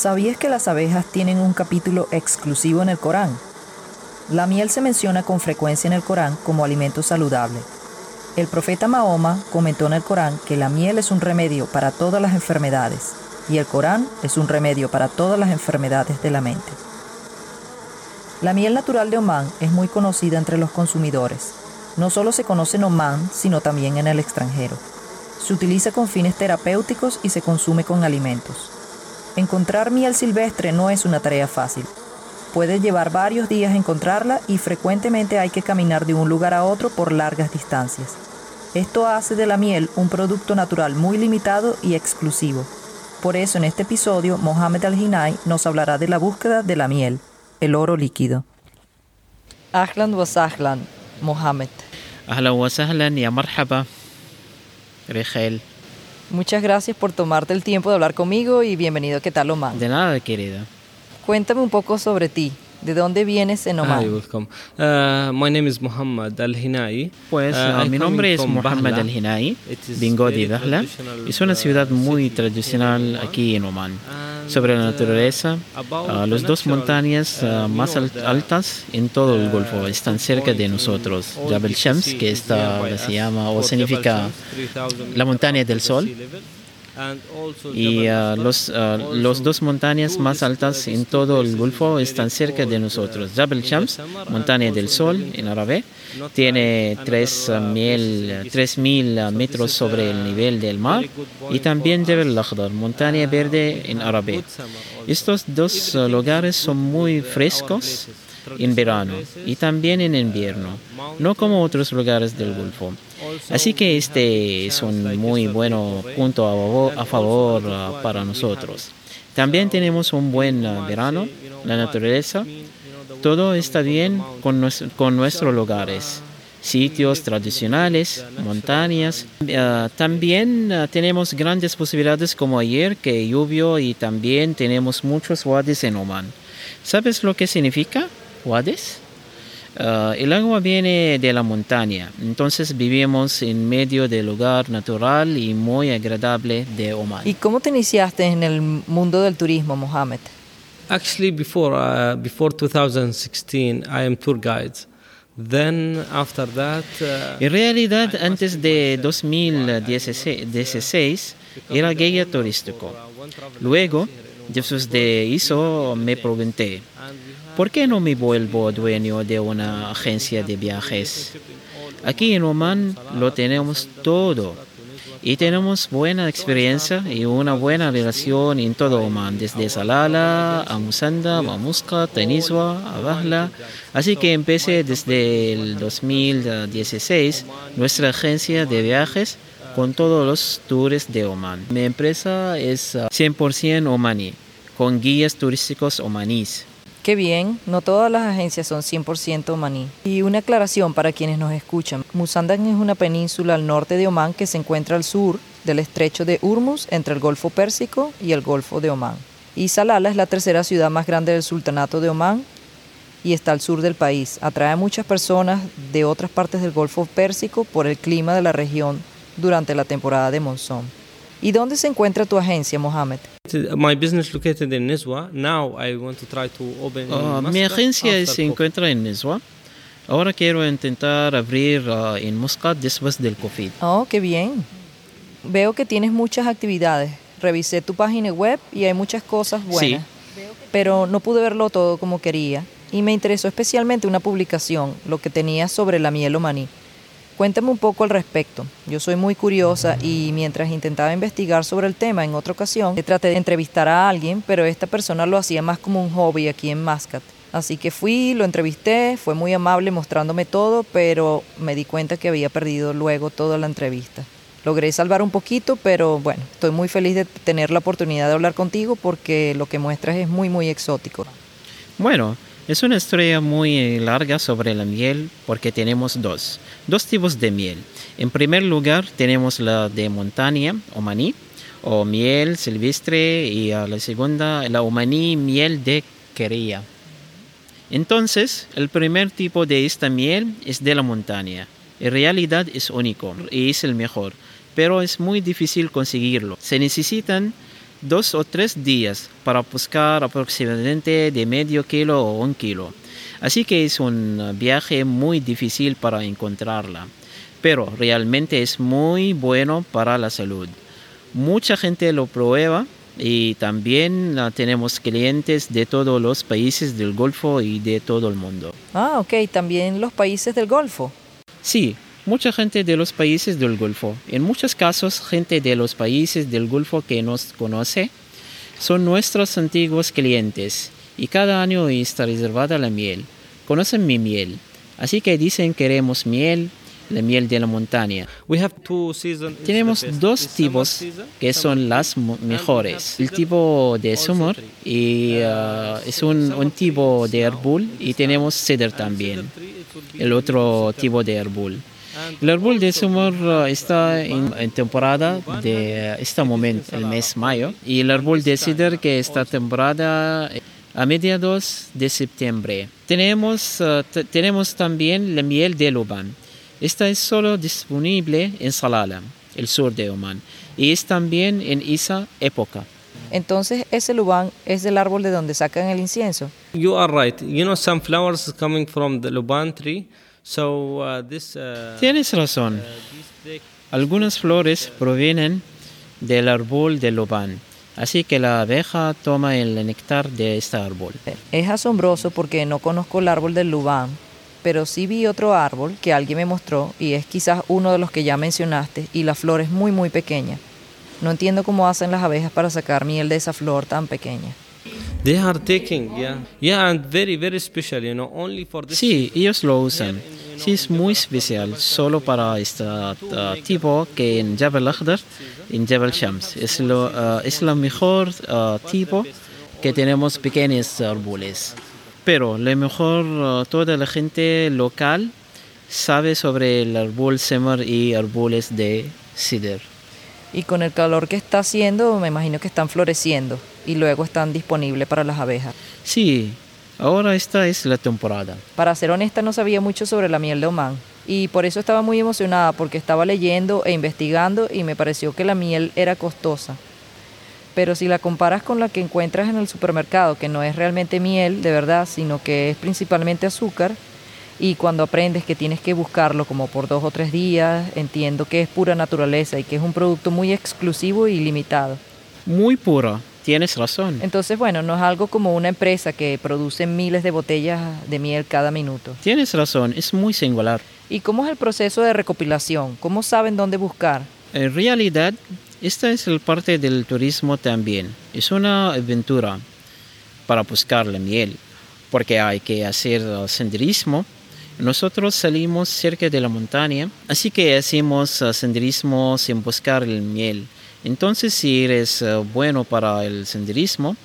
¿Sabías que las abejas tienen un capítulo exclusivo en el Corán? La miel se menciona con frecuencia en el Corán como alimento saludable. El profeta Mahoma comentó en el Corán que la miel es un remedio para todas las enfermedades y el Corán es un remedio para todas las enfermedades de la mente. La miel natural de Omán es muy conocida entre los consumidores. No solo se conoce en Omán, sino también en el extranjero. Se utiliza con fines terapéuticos y se consume con alimentos. Encontrar miel silvestre no es una tarea fácil. Puede llevar varios días encontrarla y frecuentemente hay que caminar de un lugar a otro por largas distancias. Esto hace de la miel un producto natural muy limitado y exclusivo. Por eso en este episodio Mohamed Al-Hinay nos hablará de la búsqueda de la miel, el oro líquido. Ahlan wa sahlan, Mohamed. Ahlan wa sahlan ya marhaba, Rigel. Muchas gracias por tomarte el tiempo de hablar conmigo y bienvenido a ¿Qué tal Oman? De nada, querida. Cuéntame un poco sobre ti. ¿De dónde vienes en Oman? Hi, welcome. Uh, my name is Muhammad Al Hinai. Pues Uh, mi nombre es Bahla. Al Hinai. It is Vengo de traditional, Es una ciudad uh, muy city tradicional in Oman. aquí en Oman. Sobre la uh, naturaleza, uh, las dos montañas uh, más you know, al- the, altas en todo el Golfo están cerca de nosotros. Jabal Shams, que está, se llama o significa Jabal Shams, 3000 la montaña del sol. Y Jabal uh, los, uh, los dos montañas más altas uh, en todo el Golfo están cerca de cold, nosotros. uh, Jabal Shams, montaña del sol en árabe, tiene like tres another, uh, uh, 3.000 metros sobre el nivel del mar y también us. al-Akhdar, montaña Uh, verde en árabe. Estos dos uh, lugares son muy uh, frescos. En verano y también en invierno, no como otros lugares del Golfo. Así que este es un muy buen punto a favor, uh, para nosotros. También tenemos un buen uh, verano, la naturaleza, todo está bien con, nues- con nuestros lugares, sitios tradicionales, montañas. Uh, también tenemos grandes posibilidades como ayer que llovió y también tenemos muchos wadis en Oman. ¿Sabes lo que significa wadis? Uh, el agua viene de la montaña, entonces vivimos en medio del lugar natural y muy agradable de Oman. ¿Y cómo te iniciaste en el mundo del turismo, Mohamed? Actually, before uh, before 2016, I am tour guide. Then after that, uh, En realidad, antes de 2016 era guía turístico. Luego, después de eso, me pregunté, ¿por qué no me vuelvo dueño de una agencia de viajes? Aquí en Oman lo tenemos todo y tenemos buena experiencia y una buena relación en todo Oman, desde Salala, a Musanda, a Muscat, a a. Así que empecé desde el 2016 nuestra agencia de viajes con todos los tours de Oman. Mi empresa es uh, 100% omaní, con guías turísticos omaníes. Qué bien, no todas las agencias son 100% omaní. Y una aclaración para quienes nos escuchan. Musandan es una península al norte de Omán que se encuentra al sur del estrecho de Urmus entre el Golfo Pérsico y el Golfo de Omán. Y Salala es la tercera ciudad más grande del Sultanato de Omán y está al sur del país. Atrae a muchas personas de otras partes del Golfo Pérsico por el clima de la región durante la temporada de monzón. ¿Y dónde se encuentra tu agencia, Mohamed? My business located in Nizwa. Now I want to try to open. in Ah, mi agencia se encuentra en Nizwa. Ahora quiero intentar abrir ah, en Muscat después del COVID. Oh, qué bien. Veo que tienes muchas actividades. Revisé tu página web y hay muchas cosas buenas. Pero no pude verlo todo como quería. Y me interesó especialmente una publicación, lo que tenías sobre la miel omaní. Cuéntame un poco al respecto. Yo soy muy curiosa y mientras intentaba investigar sobre el tema en otra ocasión, traté de entrevistar a alguien, pero esta persona lo hacía más como un hobby aquí en Muscat. Así que fui, lo entrevisté, fue muy amable mostrándome todo, pero me di cuenta que había perdido luego toda la entrevista. Logré salvar un poquito, pero bueno, estoy muy feliz de tener la oportunidad de hablar contigo porque lo que muestras es muy, muy exótico. Bueno, es una historia muy larga sobre la miel porque tenemos dos, dos tipos de miel. En primer lugar tenemos la de montaña, omaní, o miel silvestre, y a la segunda, la omaní miel de quería. Entonces, el primer tipo de esta miel es de la montaña. En realidad es único y es el mejor, pero es muy difícil conseguirlo. Se necesitan dos o tres días para buscar aproximadamente de medio kilo o un kilo. Así que es un viaje muy difícil para encontrarla, pero realmente es muy bueno para la salud. Mucha gente lo prueba y también ah, tenemos clientes de todos los países del Golfo y de todo el mundo. Ah, ok, también los países del Golfo. Sí, mucha gente de los países del Golfo. En muchos casos, gente de los países del Golfo que nos conoce son nuestros antiguos clientes y cada año está reservada la miel. Conocen mi miel, así que dicen queremos miel, la miel de la montaña. Tenemos dos tipos que son las mejores. El tipo de summer y uh, es un, un, tipo de arbol y tenemos cedar también, el otro tipo de arbol. El árbol de summer uh, está en, temporada de este momento, el mes mayo, y el árbol de cedar que está temporada a mediados de septiembre. Tenemos, uh, tenemos también la miel de Lubán. Esta es solo disponible en Salalah, el sur de Oman, y es también en esa época. Entonces, ese Lubán es el árbol de donde sacan el incienso. You are right. You know some flowers coming from the Luban tree. So uh, this uh, Tienes razón. Algunas flores provienen del árbol de Lubán. Así que la abeja toma el néctar de este árbol. Es asombroso porque no conozco el árbol del Lubán, pero sí vi otro árbol que alguien me mostró y es quizás uno de los que ya mencionaste y la flor es muy muy pequeña. No entiendo cómo hacen las abejas para sacar miel de esa flor tan pequeña. Sí, ellos lo usan. Sí, es muy especial, solo para este uh, tipo que en Jabal Akhdar, en Jabal Shams. Es lo, uh, es lo mejor uh, tipo que tenemos pequeños árboles pero lo mejor uh, toda la gente local sabe sobre el árbol semer y árboles de cedar. Y con el calor que está haciendo, me imagino que están floreciendo y luego están disponibles para las abejas. Sí, ahora esta es la temporada. Para ser honesta, no sabía mucho sobre la miel de Oman y por eso estaba muy emocionada porque estaba leyendo e investigando y me pareció que la miel era costosa. Pero si la comparas con la que encuentras en el supermercado, que no es realmente miel de verdad, sino que es principalmente azúcar, y cuando aprendes que tienes que buscarlo como por dos o tres días, entiendo que es pura naturaleza y que es un producto muy exclusivo y limitado. Muy puro, tienes razón. Entonces, bueno, no es algo como una empresa que produce miles de botellas de miel cada minuto. Tienes razón, es muy singular. ¿Y cómo es el proceso de recopilación? ¿Cómo saben dónde buscar? En realidad, esta es el parte del turismo también. Es una aventura para buscar la miel, porque hay que hacer senderismo. Nosotros salimos cerca de la montaña, así que hacemos senderismo sin buscar el miel. Entonces, si eres uh, bueno para el senderismo,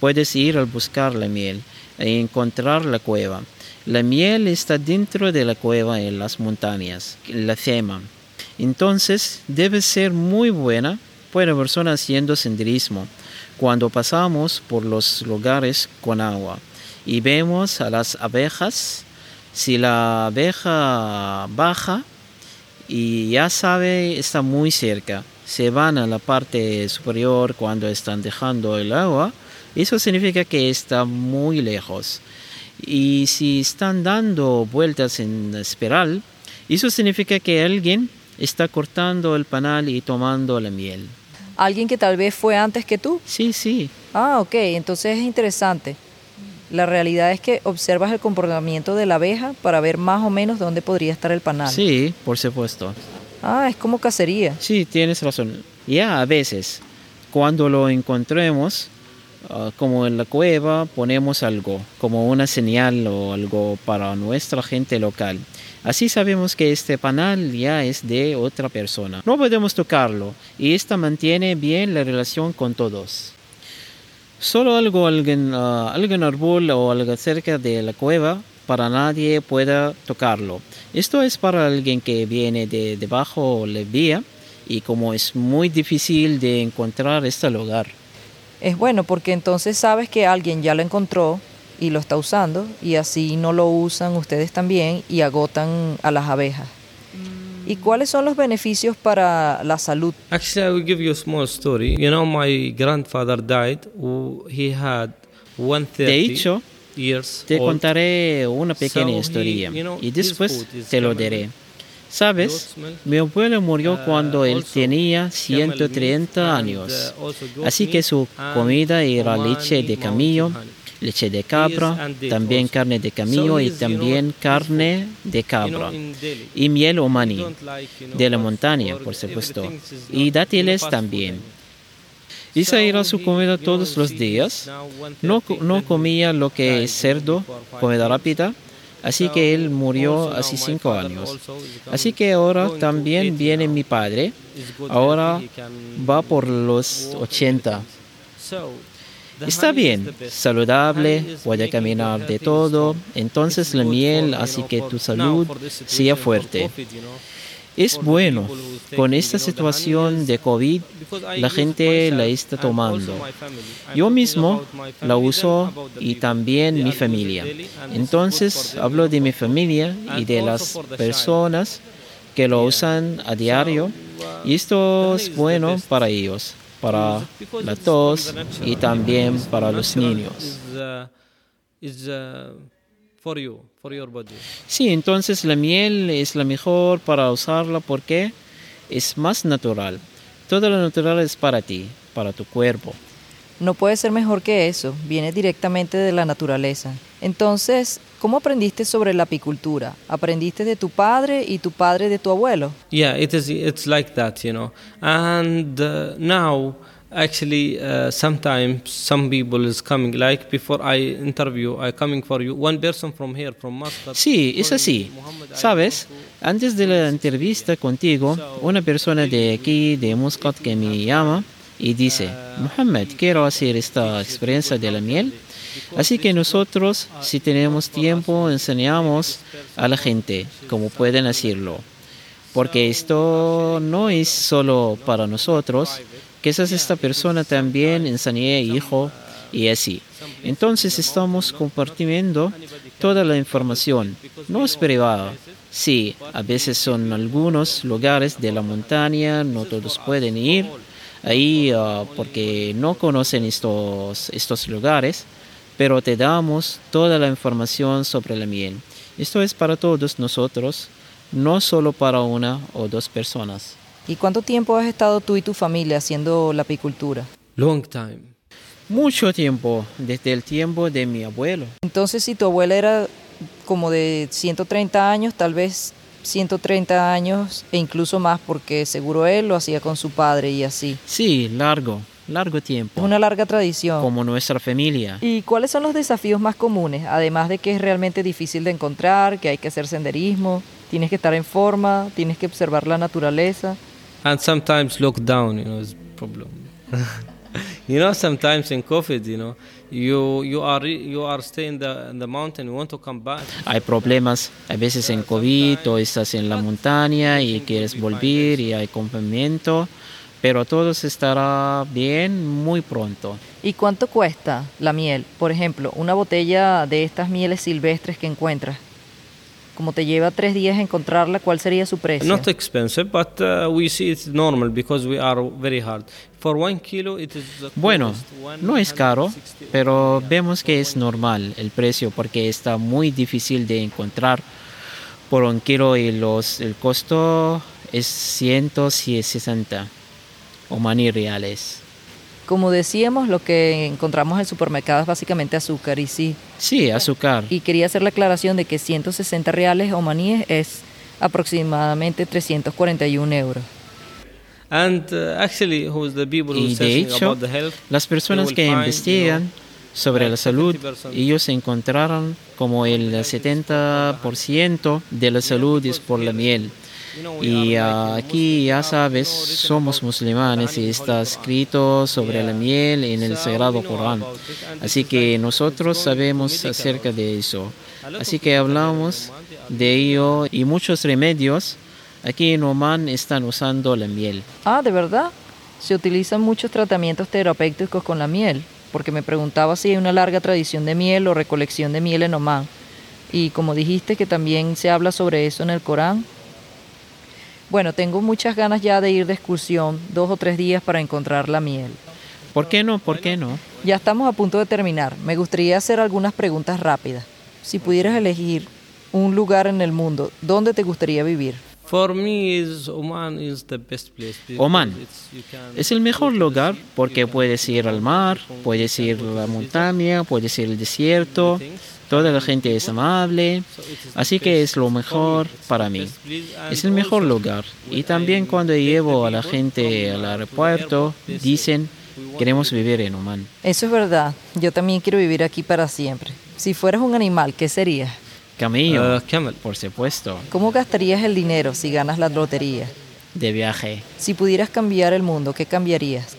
puedes ir a buscar la miel e encontrar la cueva. La miel está dentro de la cueva en las montañas, la cema. Entonces debe ser muy buena para personas haciendo senderismo cuando pasamos por los lugares con agua y vemos a las abejas. Si la abeja baja y ya sabe está muy cerca, se van a la parte superior cuando están dejando el agua, eso significa que está muy lejos. Y si están dando vueltas en espiral, eso significa que alguien está cortando el panal y tomando la miel. ¿Alguien que tal vez fue antes que tú? Sí, sí. Ah, ok, entonces es interesante. La realidad es que observas el comportamiento de la abeja para ver más o menos dónde podría estar el panal. Sí, por supuesto. Ah, es como cacería. Sí, tienes razón. Ya a veces, cuando lo encontremos, ah, como en la cueva, ponemos algo, como una señal o algo para nuestra gente local. Así sabemos que este panal ya es de otra persona. No podemos tocarlo y esta mantiene bien la relación con todos. Solo algo, alguien, uh, algún árbol o algo cerca de la cueva para nadie pueda tocarlo. Esto es para alguien que viene de debajo la vía y como es muy difícil de encontrar este lugar. Es bueno porque entonces sabes que alguien ya lo encontró y lo está usando y así no lo usan ustedes también y agotan a las abejas. ¿Y cuáles son los beneficios para la salud? Actually, I will give you a small story. You know, my grandfather died. He had 130 De hecho, te contaré una pequeña historia y después te lo diré. ¿Sabes? Mi abuelo murió uh, cuando él tenía camel 130 meat and, años. uh, goat Así que su comida era leche de camillo, leche de cabra, también carne de camillo y también carne de cabra. Y miel you know, de la montaña, por supuesto. Y dátiles también. I mean. Esa era su comida todos los días. No, 130, no comía lo que es cerdo, comida rápida, así que él murió hace cinco años. Así que ahora también 80 viene mi padre, ahora va por los walk, 80. everything. So, the Está bien, saludable, puede caminar de todo, entonces la miel hace que tu salud sea fuerte. Es bueno, con esta situación de COVID, la gente la está tomando. Yo mismo la uso y también mi familia. Entonces hablo de mi familia y de las personas que lo usan a diario y esto uh, es bueno para ellos, para la tos y también para los niños. For you, for your body. Sí, entonces la miel es la mejor para usarla porque es más natural. Todo lo natural es para ti, para tu cuerpo. No puede ser mejor que eso, viene directamente de la naturaleza. Entonces, ¿cómo aprendiste sobre la apicultura? ¿Aprendiste de tu padre y tu padre de tu abuelo? Yeah, it is. It's like that, you know. And uh, now, actually, uh, sometimes some people is coming. Like before I interview, I coming for you. One person from here, from Muscat. Sí, es así. "Muhammad, I Sabes, want to-" antes de la entrevista contigo, una persona de aquí, de Muscat, que me llama y dice, Mohammed, quiero hacer esta experiencia de la miel. Así que nosotros, si tenemos tiempo, enseñamos a la gente cómo pueden hacerlo. Porque esto no es solo para nosotros, quizás esta persona también enseñé hijo y así. Entonces estamos compartiendo toda la información, no es privada. Sí, a veces son algunos lugares de la montaña, no todos pueden ir ahí ah, porque no conocen estos, estos lugares, pero te damos toda la información sobre la miel. Esto es para todos nosotros, no solo para una o dos personas. ¿Y cuánto tiempo has estado tú y tu familia haciendo la apicultura? Long time. Mucho tiempo, desde el tiempo de mi abuelo. Entonces, si tu abuela era como de 130 años, tal vez 130 años e incluso más, porque seguro él lo hacía con su padre y así. Sí, largo, largo Es tiempo, una larga tradición. como nuestra familia. ¿Y cuáles son los desafíos más comunes? Además de que es realmente difícil de encontrar, que hay que hacer senderismo, tienes que estar en forma, tienes que observar la naturaleza. And sometimes lockdown, you know, is problem. you know, sometimes in COVID, you know, you you are re- you are staying the in the mountain. You want to come back. Hay problemas a veces en COVID o estás en la montaña y quieres volver y hay confinamiento, pero todo estará bien muy pronto. ¿Y cuánto cuesta la miel? Por ejemplo, una botella de estas mieles silvestres que encuentras. Como te lleva tres días encontrarla, ¿cuál sería su precio? Not expensive, but uh, we see it's normal because we are very hard. For one kilo, it is the Bueno, no es caro, 160. pero vemos que es normal el precio porque está muy difícil de encontrar por un kilo y los, el costo es 160 o maní reales. Como decíamos, lo que encontramos en el supermercado es básicamente azúcar y sí. Sí, azúcar. Y quería hacer la aclaración de que 160 reales o maníes es aproximadamente 341 euros. And uh, actually, who's the people who Y de hecho, about the health? las personas que find, investigan sobre la salud, 70%. ellos encontraron como el 70% de la salud es por la miel. Y ah, like aquí ya sabes, somos musulmanes y está escrito sobre la miel en el Sagrado Corán. Así que nosotros sabemos acerca de eso. Así que hablamos Oman, de ello y muchos remedios aquí en Oman están usando la miel. Ah, ¿de verdad? Se utilizan muchos tratamientos terapéuticos con la miel, porque me preguntaba si hay una larga tradición de miel o recolección de miel en Omán. Y como dijiste que también se habla sobre eso en el Corán. Bueno, tengo muchas ganas ya de ir de excursión, dos o tres días para encontrar la miel. ¿Por qué no? ¿Por qué no? Ya estamos a punto de terminar. Me gustaría hacer algunas preguntas rápidas. Si pudieras elegir un lugar en el mundo, ¿dónde te gustaría vivir? For me, is Oman is the best place. Oman es el mejor lugar porque puedes ir al mar, puedes ir a la montaña, puedes ir al desierto, toda la gente es amable, así que es lo mejor para mí. Es el mejor lugar. Y también cuando llevo a la gente al aeropuerto, dicen, queremos vivir en Oman. Eso es verdad. Yo también quiero vivir aquí para siempre. Si fueras un animal, ¿qué serías? Camello, camel. por supuesto, ¿Cómo gastarías el dinero si ganas la lotería? de viaje. Si pudieras cambiar el mundo, ¿qué cambiarías?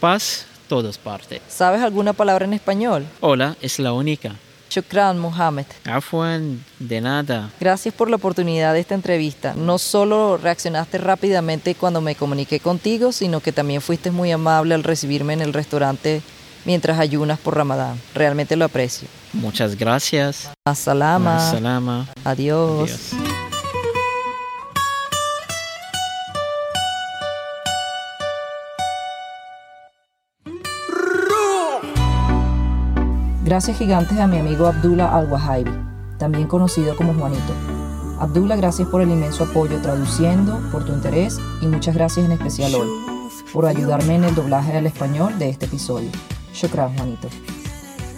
Paz, todas partes. ¿Sabes alguna palabra en español? Hola, es la única. Shukran, Mohammed. Afwan, de nada. Gracias por la oportunidad de esta entrevista. No solo reaccionaste rápidamente cuando me comuniqué contigo, sino que también fuiste muy amable al recibirme en el restaurante mientras ayunas por Ramadán. Realmente lo aprecio. Muchas gracias. Asalama. Salama. Adiós. Adiós. Gracias gigantes a mi amigo Abdullah Al-Wahabi, también conocido como Juanito. Abdullah, gracias por el inmenso apoyo traduciendo, por tu interés y muchas gracias en especial hoy por ayudarme en el doblaje al español de este episodio. Shukran, Juanito.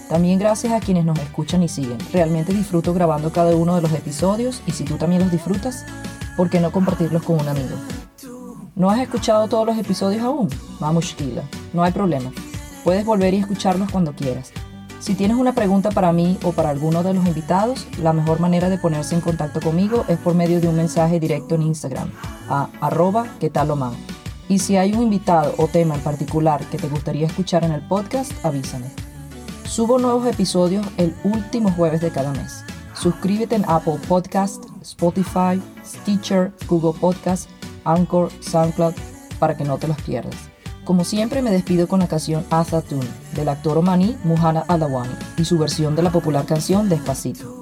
También gracias a quienes nos escuchan y siguen. Realmente disfruto grabando cada uno de los episodios y si tú también los disfrutas, ¿por qué no compartirlos con un amigo? ¿No has escuchado todos los episodios aún? Vamos, Shkila. No hay problema. Puedes volver y escucharlos cuando quieras. Si tienes una pregunta para mí o para alguno de los invitados, la mejor manera de ponerse en contacto conmigo es por medio de un mensaje directo en Instagram a arroba. Y si hay un invitado o tema en particular que te gustaría escuchar en el podcast, avísame. Subo nuevos episodios el último jueves de cada mes. Suscríbete en Apple Podcast, Spotify, Stitcher, Google Podcast, Anchor, SoundCloud para que no te los pierdas. Como siempre me despido con la canción Azatun del actor omaní Muhana Adawani y su versión de la popular canción Despacito.